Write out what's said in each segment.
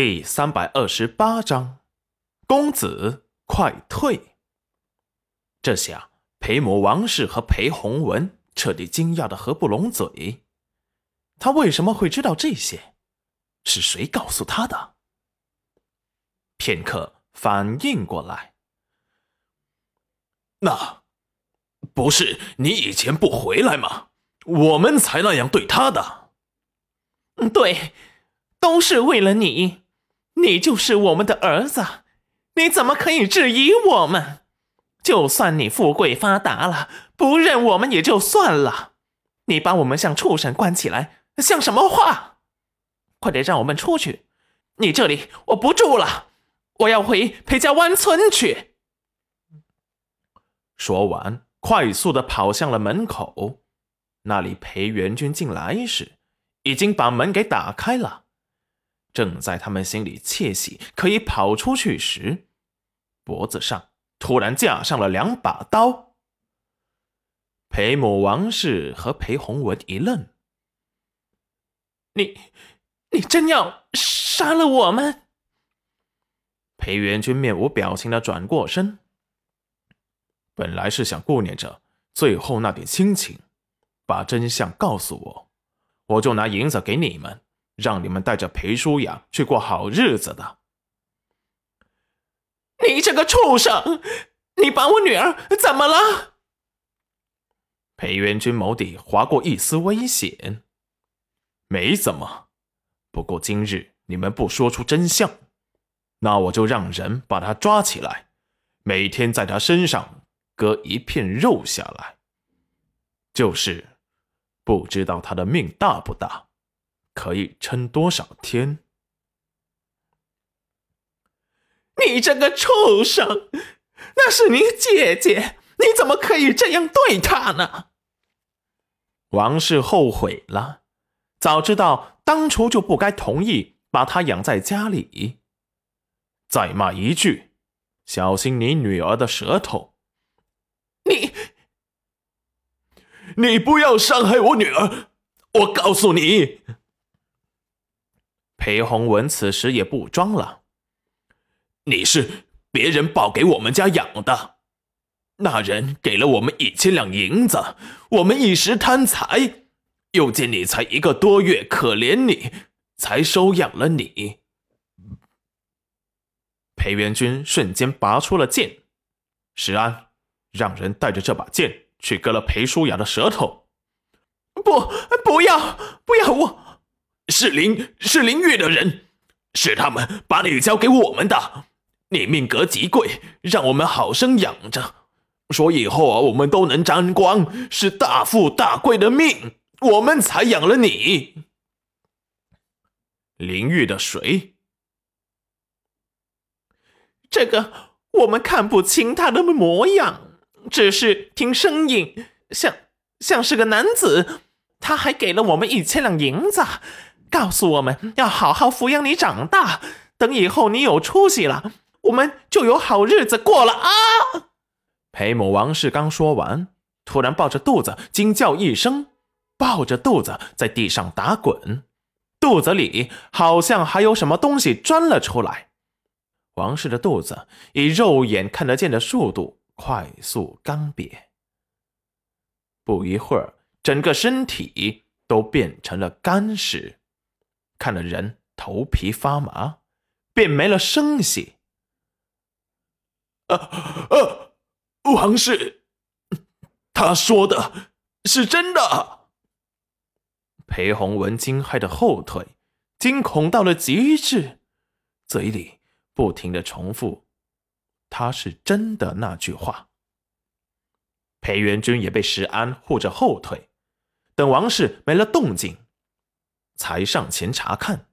第三百二十八章，公子快退！这下裴母王氏和裴弘文彻底惊讶的合不拢嘴。他为什么会知道这些？是谁告诉他的？片刻反应过来，那不是你以前不回来吗？我们才那样对他的。对，都是为了你。你就是我们的儿子，你怎么可以质疑我们？就算你富贵发达了，不认我们也就算了，你把我们像畜生关起来，像什么话？快点让我们出去！你这里我不住了，我要回裴家湾村去。说完，快速的跑向了门口。那里裴元军进来时，已经把门给打开了。正在他们心里窃喜可以跑出去时，脖子上突然架上了两把刀。裴母王氏和裴弘文一愣：“你，你真要杀了我们？”裴元君面无表情的转过身，本来是想顾念着最后那点亲情，把真相告诉我，我就拿银子给你们。让你们带着裴舒雅去过好日子的。你这个畜生！你把我女儿怎么了？裴元君眸底划过一丝危险。没怎么，不过今日你们不说出真相，那我就让人把他抓起来，每天在他身上割一片肉下来。就是，不知道他的命大不大。可以撑多少天？你这个畜生！那是你姐姐，你怎么可以这样对她呢？王氏后悔了，早知道当初就不该同意把她养在家里。再骂一句，小心你女儿的舌头！你，你不要伤害我女儿！我告诉你。裴洪文此时也不装了，你是别人抱给我们家养的，那人给了我们一千两银子，我们一时贪财，又见你才一个多月，可怜你，才收养了你。裴元军瞬间拔出了剑，石安让人带着这把剑去割了裴舒雅的舌头。不，不要，不要我。是林是林玉的人，是他们把你交给我们的。你命格极贵，让我们好生养着，说以后啊，我们都能沾光，是大富大贵的命，我们才养了你。林玉的谁？这个我们看不清他的模样，只是听声音像像是个男子。他还给了我们一千两银子。告诉我们要好好抚养你长大，等以后你有出息了，我们就有好日子过了啊！裴母王氏刚说完，突然抱着肚子惊叫一声，抱着肚子在地上打滚，肚子里好像还有什么东西钻了出来。王氏的肚子以肉眼看得见的速度快速干瘪，不一会儿，整个身体都变成了干尸。看得人头皮发麻，便没了声息。啊啊！王氏，他说的是真的。裴洪文惊骇的后退，惊恐到了极致，嘴里不停的重复：“他是真的。”那句话。裴元君也被石安护着后退，等王氏没了动静。才上前查看，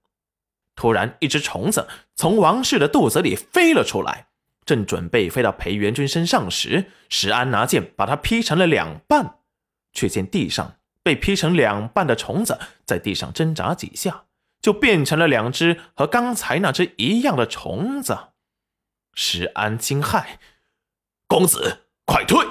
突然一只虫子从王氏的肚子里飞了出来，正准备飞到裴元君身上时，石安拿剑把它劈成了两半，却见地上被劈成两半的虫子在地上挣扎几下，就变成了两只和刚才那只一样的虫子。石安惊骇：“公子，快退！”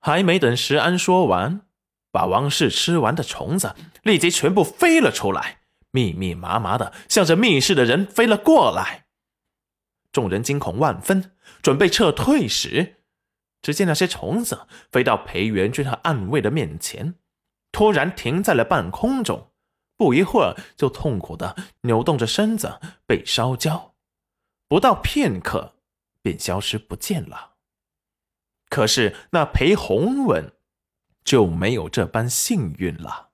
还没等石安说完。把王氏吃完的虫子立即全部飞了出来，密密麻麻的向着密室的人飞了过来。众人惊恐万分，准备撤退时，只见那些虫子飞到裴元君和暗卫的面前，突然停在了半空中，不一会儿就痛苦的扭动着身子被烧焦，不到片刻便消失不见了。可是那裴洪文就没有这般幸运了。